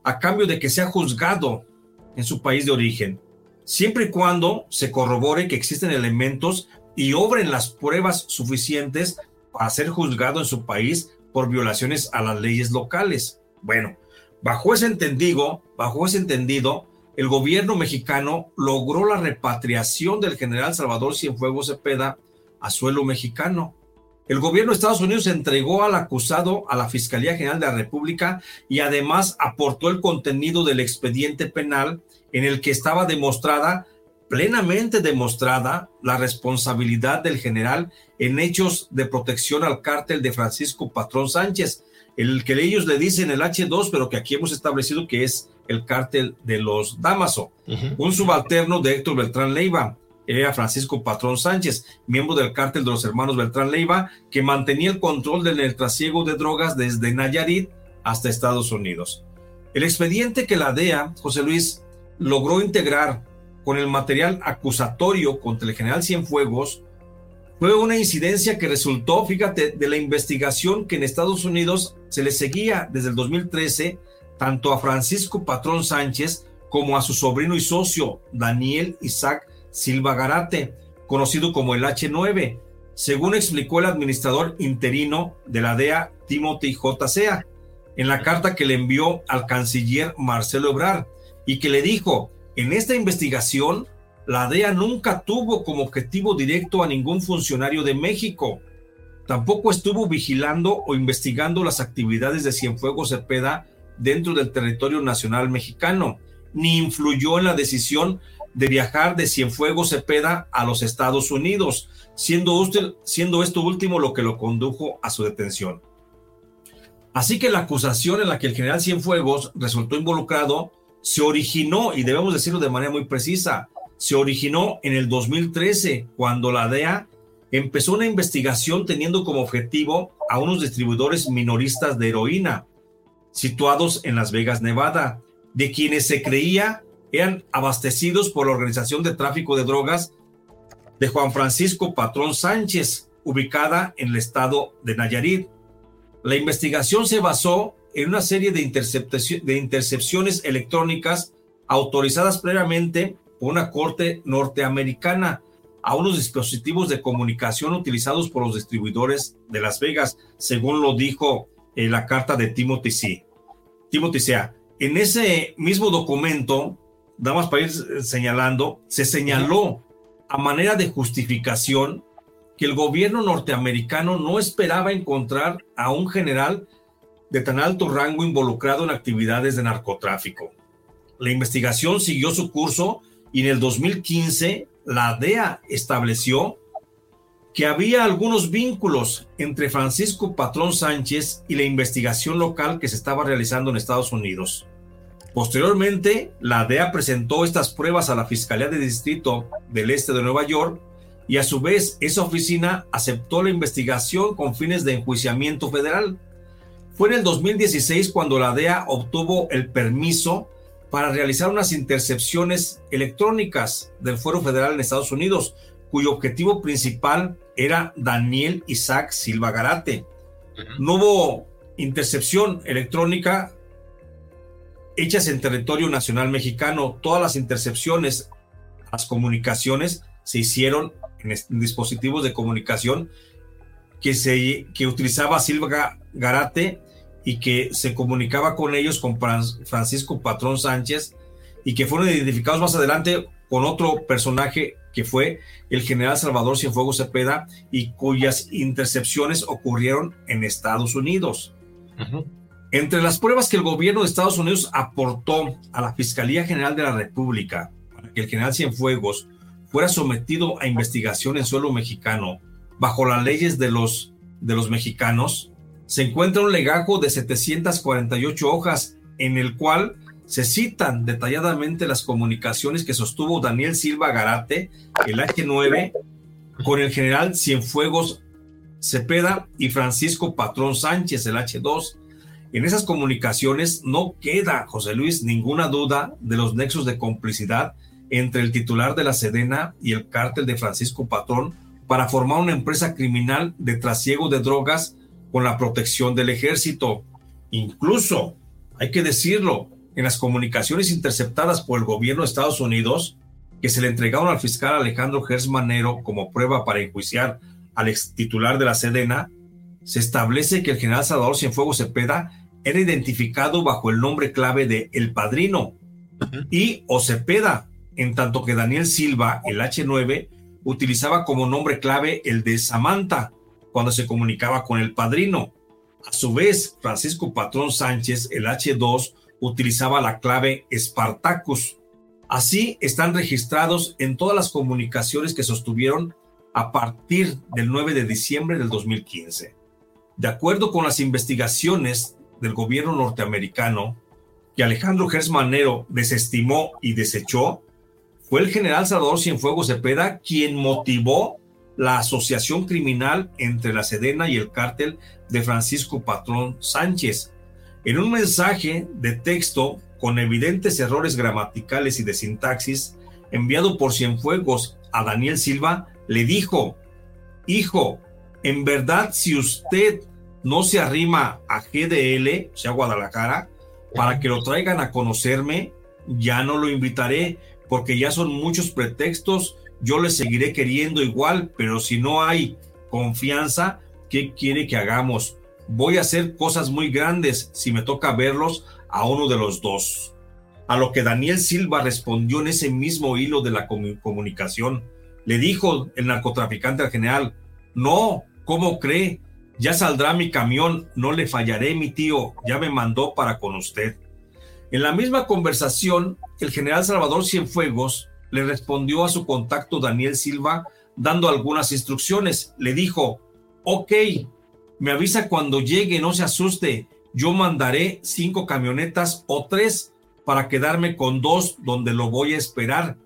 a cambio de que sea juzgado en su país de origen, siempre y cuando se corrobore que existen elementos y obren las pruebas suficientes para ser juzgado en su país por violaciones a las leyes locales. Bueno, bajo ese entendido, bajo ese entendido, el gobierno mexicano logró la repatriación del general Salvador Cienfuegos Cepeda a suelo mexicano. El gobierno de Estados Unidos entregó al acusado a la Fiscalía General de la República y además aportó el contenido del expediente penal en el que estaba demostrada plenamente demostrada la responsabilidad del general en hechos de protección al cártel de Francisco Patrón Sánchez, el que ellos le dicen el H2, pero que aquí hemos establecido que es el cártel de los Damaso, un subalterno de Héctor Beltrán Leiva. Era Francisco Patrón Sánchez, miembro del cártel de los hermanos Beltrán Leiva, que mantenía el control del trasiego de drogas desde Nayarit hasta Estados Unidos. El expediente que la DEA, José Luis, logró integrar con el material acusatorio contra el general Cienfuegos fue una incidencia que resultó, fíjate, de la investigación que en Estados Unidos se le seguía desde el 2013 tanto a Francisco Patrón Sánchez como a su sobrino y socio Daniel Isaac Silva Garate, conocido como el H9, según explicó el administrador interino de la DEA, Timothy J. Sea, en la carta que le envió al canciller Marcelo Ebrard y que le dijo, en esta investigación, la DEA nunca tuvo como objetivo directo a ningún funcionario de México. Tampoco estuvo vigilando o investigando las actividades de Cienfuegos Cepeda dentro del territorio nacional mexicano, ni influyó en la decisión de viajar de Cienfuegos Cepeda a los Estados Unidos, siendo, usted, siendo esto último lo que lo condujo a su detención. Así que la acusación en la que el general Cienfuegos resultó involucrado se originó, y debemos decirlo de manera muy precisa, se originó en el 2013, cuando la DEA empezó una investigación teniendo como objetivo a unos distribuidores minoristas de heroína, situados en Las Vegas, Nevada, de quienes se creía eran abastecidos por la Organización de Tráfico de Drogas de Juan Francisco Patrón Sánchez, ubicada en el estado de Nayarit. La investigación se basó en una serie de, de intercepciones electrónicas autorizadas previamente por una corte norteamericana a unos dispositivos de comunicación utilizados por los distribuidores de Las Vegas, según lo dijo en la carta de Timothy C. Timothy C. En ese mismo documento, damas para ir señalando, se señaló a manera de justificación que el gobierno norteamericano no esperaba encontrar a un general de tan alto rango involucrado en actividades de narcotráfico. La investigación siguió su curso y en el 2015 la DEA estableció que había algunos vínculos entre Francisco Patrón Sánchez y la investigación local que se estaba realizando en Estados Unidos. Posteriormente, la DEA presentó estas pruebas a la Fiscalía de Distrito del Este de Nueva York y a su vez esa oficina aceptó la investigación con fines de enjuiciamiento federal. Fue en el 2016 cuando la DEA obtuvo el permiso para realizar unas intercepciones electrónicas del Fuero Federal en Estados Unidos, cuyo objetivo principal era Daniel Isaac Silva Garate. No hubo intercepción electrónica hechas en territorio nacional mexicano. Todas las intercepciones, las comunicaciones se hicieron en, dispositivos de comunicación que, se, que utilizaba Silva Garate y que se comunicaba con ellos, con Francisco Patrón Sánchez, y que fueron identificados más adelante con otro personaje que fue el general Salvador Cienfuegos Cepeda y cuyas intercepciones ocurrieron en Estados Unidos. Entre las pruebas que el gobierno de Estados Unidos aportó a la Fiscalía General de la República para que el general Cienfuegos fuera sometido a investigación en suelo mexicano bajo las leyes de los, de los mexicanos, se encuentra un legajo de 748 hojas en el cual se citan detalladamente las comunicaciones que sostuvo Daniel Silva Garate, el H9, con el general Cienfuegos Cepeda y Francisco Patrón Sánchez, el H2. En esas comunicaciones no queda, José Luis, ninguna duda de los nexos de complicidad entre el titular de la Sedena y el cártel de Francisco Patrón para formar una empresa criminal de trasiego de drogas con la protección del ejército. Incluso, hay que decirlo, en las comunicaciones interceptadas por el gobierno de Estados Unidos, que se le entregaron al fiscal Alejandro Gersmanero como prueba para enjuiciar al ex titular de la Sedena, se establece que el general Salvador Cienfuegos Cepeda era identificado bajo el nombre clave de El Padrino y o Cepeda, en tanto que Daniel Silva, el H9, utilizaba como nombre clave el de Samantha cuando se comunicaba con el padrino. A su vez, Francisco Patrón Sánchez, el H2, utilizaba la clave Spartacus. Así están registrados en todas las comunicaciones que sostuvieron a partir del 9 de diciembre del 2015. De acuerdo con las investigaciones del gobierno norteamericano, que Alejandro Gersmanero desestimó y desechó, fue el general Salvador Cienfuegos Cepeda quien motivó la asociación criminal entre la Sedena y el cártel de Francisco Patrón Sánchez, en un mensaje de texto con evidentes errores gramaticales y de sintaxis, enviado por Cienfuegos a Daniel Silva, le dijo, Hijo, en verdad si usted no se arrima a GDL, o sea, Guadalajara, para que lo traigan a conocerme, ya no lo invitaré, porque ya son muchos pretextos, yo le seguiré queriendo igual, pero si no hay confianza, ¿qué quiere que hagamos? voy a hacer cosas muy grandes si me toca verlos a uno de los dos. A lo que Daniel Silva respondió en ese mismo hilo de la comunicación. Le dijo el narcotraficante al general, no, ¿cómo cree? Ya saldrá mi camión, no le fallaré, mi tío, ya me mandó para con usted. En la misma conversación, el general Salvador Cienfuegos le respondió a su contacto Daniel Silva dando algunas instrucciones. Le dijo, ok, me avisa cuando llegue, no se asuste. Yo mandaré cinco camionetas o tres para quedarme con dos donde lo voy a esperar.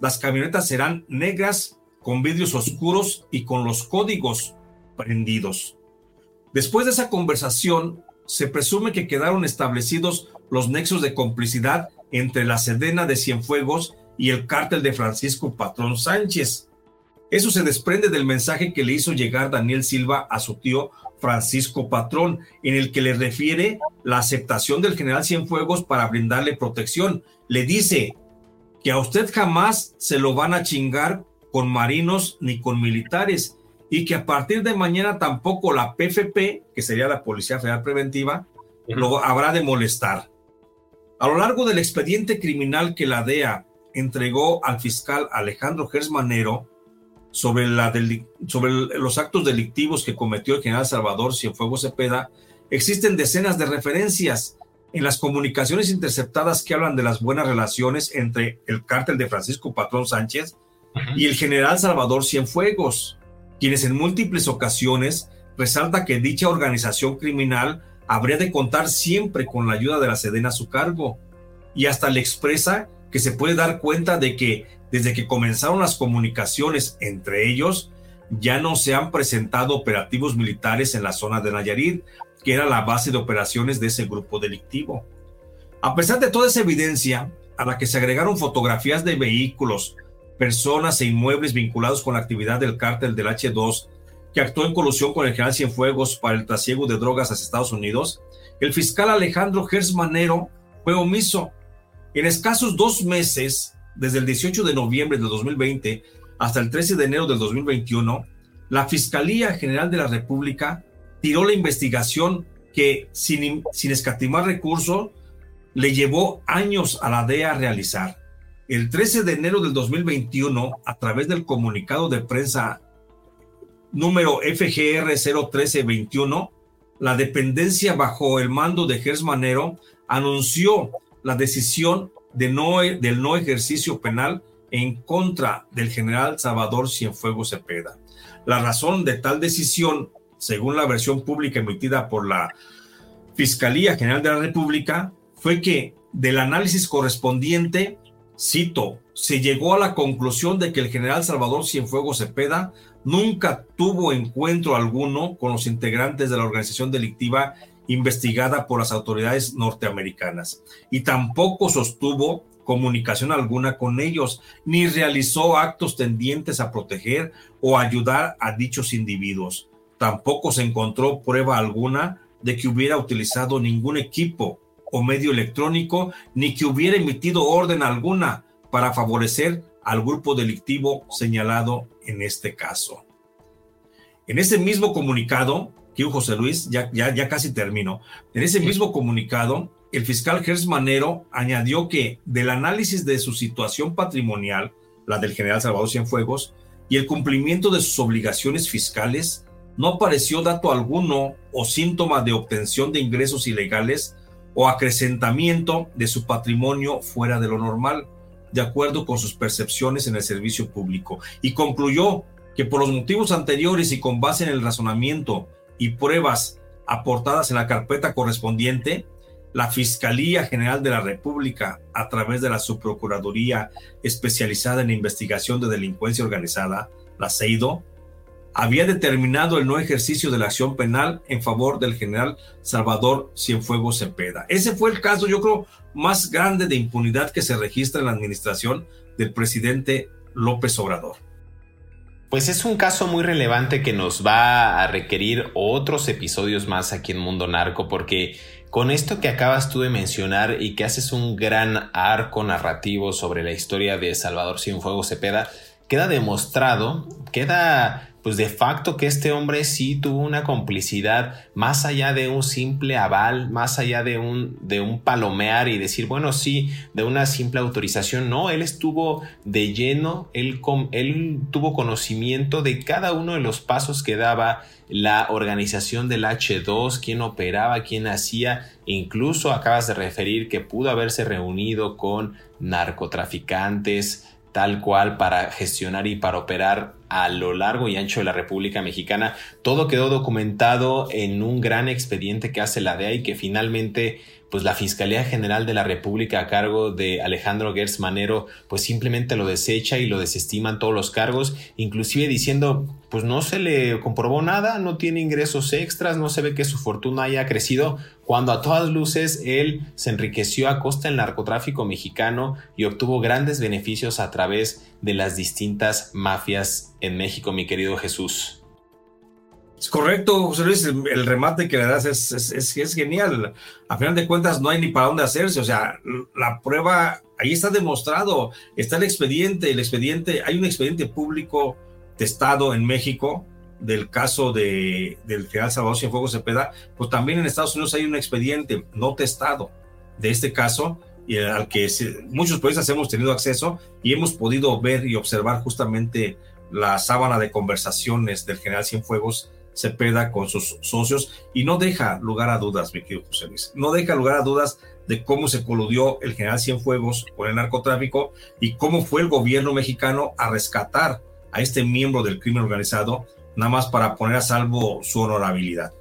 Las camionetas serán negras, con vidrios oscuros y con los códigos prendidos. Después de esa conversación, se presume que quedaron establecidos los nexos de complicidad entre la Sedena de Cienfuegos y el cártel de Francisco Patrón Sánchez. Eso se desprende del mensaje que le hizo llegar Daniel Silva a su tío Francisco Patrón, en el que le refiere la aceptación del general Cienfuegos para brindarle protección. Le dice que a usted jamás se lo van a chingar con marinos ni con militares y que a partir de mañana tampoco la PFP, que sería la Policía Federal Preventiva, lo habrá de molestar. A lo largo del expediente criminal que la DEA entregó al fiscal Alejandro Gersmanero, sobre, la sobre los actos delictivos que cometió el general Salvador Cienfuegos Cepeda, existen decenas de referencias en las comunicaciones interceptadas que hablan de las buenas relaciones entre el cártel de Francisco Patrón Sánchez y el general Salvador Cienfuegos, quienes en múltiples ocasiones resalta que dicha organización criminal habría de contar siempre con la ayuda de la Sedena a su cargo, y hasta le expresa que se puede dar cuenta de que desde que comenzaron las comunicaciones entre ellos, ya no se han presentado operativos militares en la zona de Nayarit, que era la base de operaciones de ese grupo delictivo. A pesar de toda esa evidencia, a la que se agregaron fotografías de vehículos, personas e inmuebles vinculados con la actividad del cártel del H2, que actuó en colusión con el general Cienfuegos para el trasiego de drogas hacia Estados Unidos, el fiscal Alejandro Gersmanero fue omiso. En escasos dos meses, desde el 18 de noviembre de 2020 hasta el 13 de enero del 2021, la Fiscalía General de la República tiró la investigación que, sin, sin escatimar recursos, le llevó años a la DEA a realizar. El 13 de enero del 2021, a través del comunicado de prensa número FGR 01321, la dependencia bajo el mando de Gers Manero anunció la decisión de no, del no ejercicio penal en contra del general Salvador Cienfuegos Cepeda. La razón de tal decisión, según la versión pública emitida por la Fiscalía General de la República, fue que del análisis correspondiente, cito, se llegó a la conclusión de que el general Salvador Cienfuegos Cepeda nunca tuvo encuentro alguno con los integrantes de la organización delictiva investigada por las autoridades norteamericanas y tampoco sostuvo comunicación alguna con ellos, ni realizó actos tendientes a proteger o ayudar a dichos individuos. Tampoco se encontró prueba alguna de que hubiera utilizado ningún equipo o medio electrónico, ni que hubiera emitido orden alguna para favorecer al grupo delictivo señalado en este caso. En ese mismo comunicado, que José Luis, ya, ya, ya casi termino, en ese mismo comunicado, el fiscal Gers Manero añadió que del análisis de su situación patrimonial, la del general Salvador Cienfuegos, y el cumplimiento de sus obligaciones fiscales, no apareció dato alguno o síntoma de obtención de ingresos ilegales o acrecentamiento de su patrimonio fuera de lo normal de acuerdo con sus percepciones en el servicio público. Y concluyó que por los motivos anteriores y con base en el razonamiento y pruebas aportadas en la carpeta correspondiente, la Fiscalía General de la República, a través de la Subprocuraduría especializada en investigación de delincuencia organizada, la CEIDO, había determinado el no ejercicio de la acción penal en favor del general Salvador Cienfuegos Cepeda. Ese fue el caso, yo creo, más grande de impunidad que se registra en la administración del presidente López Obrador. Pues es un caso muy relevante que nos va a requerir otros episodios más aquí en Mundo Narco, porque con esto que acabas tú de mencionar y que haces un gran arco narrativo sobre la historia de Salvador Cienfuegos Cepeda, queda demostrado, queda pues de facto que este hombre sí tuvo una complicidad más allá de un simple aval, más allá de un, de un palomear y decir, bueno, sí, de una simple autorización. No, él estuvo de lleno, él, él tuvo conocimiento de cada uno de los pasos que daba la organización del H2, quién operaba, quién hacía, incluso acabas de referir que pudo haberse reunido con narcotraficantes, tal cual para gestionar y para operar a lo largo y ancho de la República Mexicana. Todo quedó documentado en un gran expediente que hace la DEA y que finalmente pues la Fiscalía General de la República a cargo de Alejandro Gertz Manero pues simplemente lo desecha y lo desestiman todos los cargos, inclusive diciendo pues no se le comprobó nada, no tiene ingresos extras, no se ve que su fortuna haya crecido, cuando a todas luces él se enriqueció a costa del narcotráfico mexicano y obtuvo grandes beneficios a través de las distintas mafias en México, mi querido Jesús. Es correcto, José Luis, el, remate que le das es, es, genial. A final de cuentas no hay ni para dónde hacerse, o sea, la prueba, ahí está demostrado, está el expediente, el expediente, hay un expediente público testado en México del caso de, del general Salvador Cienfuegos Cepeda, pues también en Estados Unidos hay un expediente no testado de este caso y al que muchos periodistas hemos tenido acceso y hemos podido ver y observar justamente la sábana de conversaciones del general Cienfuegos Cepeda con sus socios y no deja lugar a dudas, mi querido José Luis, no deja lugar a dudas de cómo se coludió el general Cienfuegos con el narcotráfico y cómo fue el gobierno mexicano a rescatar a este miembro del crimen organizado, nada más para poner a salvo su honorabilidad.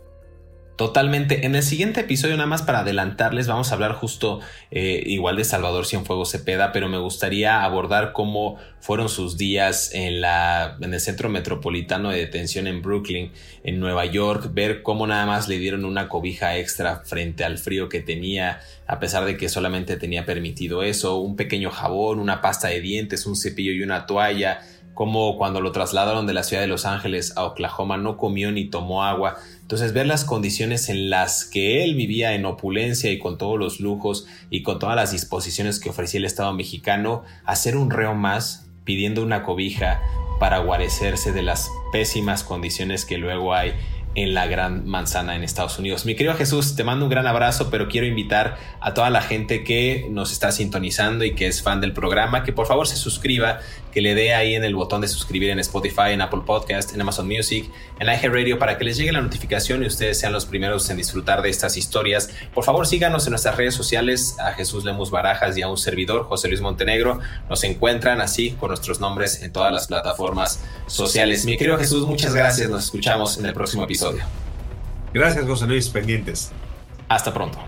Totalmente. En el siguiente episodio, nada más para adelantarles, vamos a hablar justo eh, igual de Salvador Cienfuegos Cepeda, pero me gustaría abordar cómo fueron sus días en, en el centro metropolitano de detención en Brooklyn, en Nueva York, ver cómo nada más le dieron una cobija extra frente al frío que tenía, a pesar de que solamente tenía permitido eso, un pequeño jabón, una pasta de dientes, un cepillo y una toalla como cuando lo trasladaron de la ciudad de Los Ángeles a Oklahoma no comió ni tomó agua. Entonces ver las condiciones en las que él vivía en opulencia y con todos los lujos y con todas las disposiciones que ofrecía el Estado mexicano, hacer un reo más pidiendo una cobija para guarecerse de las pésimas condiciones que luego hay en la Gran Manzana en Estados Unidos. Mi querido Jesús, te mando un gran abrazo, pero quiero invitar a toda la gente que nos está sintonizando y que es fan del programa, que por favor se suscriba, que le dé ahí en el botón de suscribir en Spotify, en Apple Podcast, en Amazon Music, en iHeartRadio para que les llegue la notificación y ustedes sean los primeros en disfrutar de estas historias. Por favor, síganos en nuestras redes sociales a Jesús Lemus Barajas y a un servidor, José Luis Montenegro. Nos encuentran así con nuestros nombres en todas las plataformas sociales. Mi querido Jesús, muchas gracias. Nos escuchamos en el próximo episodio. Gracias, José Luis, pendientes. Hasta pronto.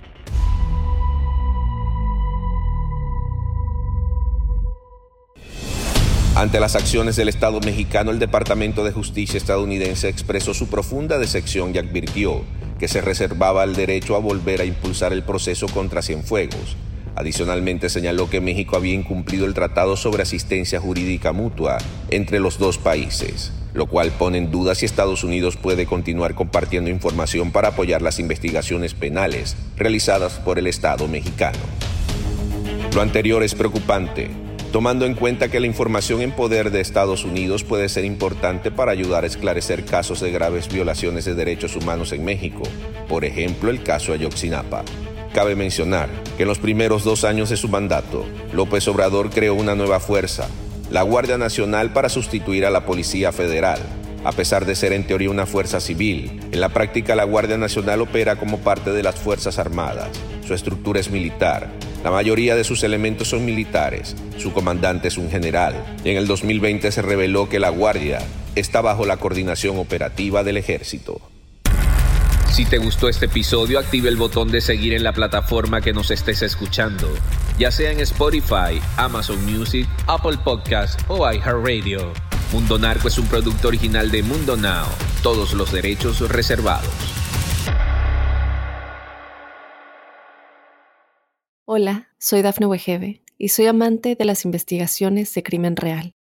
Ante las acciones del Estado mexicano, el Departamento de Justicia estadounidense expresó su profunda decepción y advirtió que se reservaba el derecho a volver a impulsar el proceso contra Cienfuegos. Adicionalmente señaló que México había incumplido el Tratado sobre Asistencia Jurídica Mutua entre los dos países lo cual pone en duda si Estados Unidos puede continuar compartiendo información para apoyar las investigaciones penales realizadas por el Estado mexicano. Lo anterior es preocupante, tomando en cuenta que la información en poder de Estados Unidos puede ser importante para ayudar a esclarecer casos de graves violaciones de derechos humanos en México, por ejemplo el caso Ayotzinapa. Cabe mencionar que en los primeros dos años de su mandato, López Obrador creó una nueva fuerza, la Guardia Nacional para sustituir a la Policía Federal. A pesar de ser en teoría una fuerza civil, en la práctica la Guardia Nacional opera como parte de las Fuerzas Armadas. Su estructura es militar. La mayoría de sus elementos son militares. Su comandante es un general. En el 2020 se reveló que la Guardia está bajo la coordinación operativa del ejército. Si te gustó este episodio, active el botón de seguir en la plataforma que nos estés escuchando, ya sea en Spotify, Amazon Music, Apple Podcast o iHeartRadio. Mundo Narco es un producto original de Mundo Now, todos los derechos reservados. Hola, soy Dafne Wegebe y soy amante de las investigaciones de crimen real.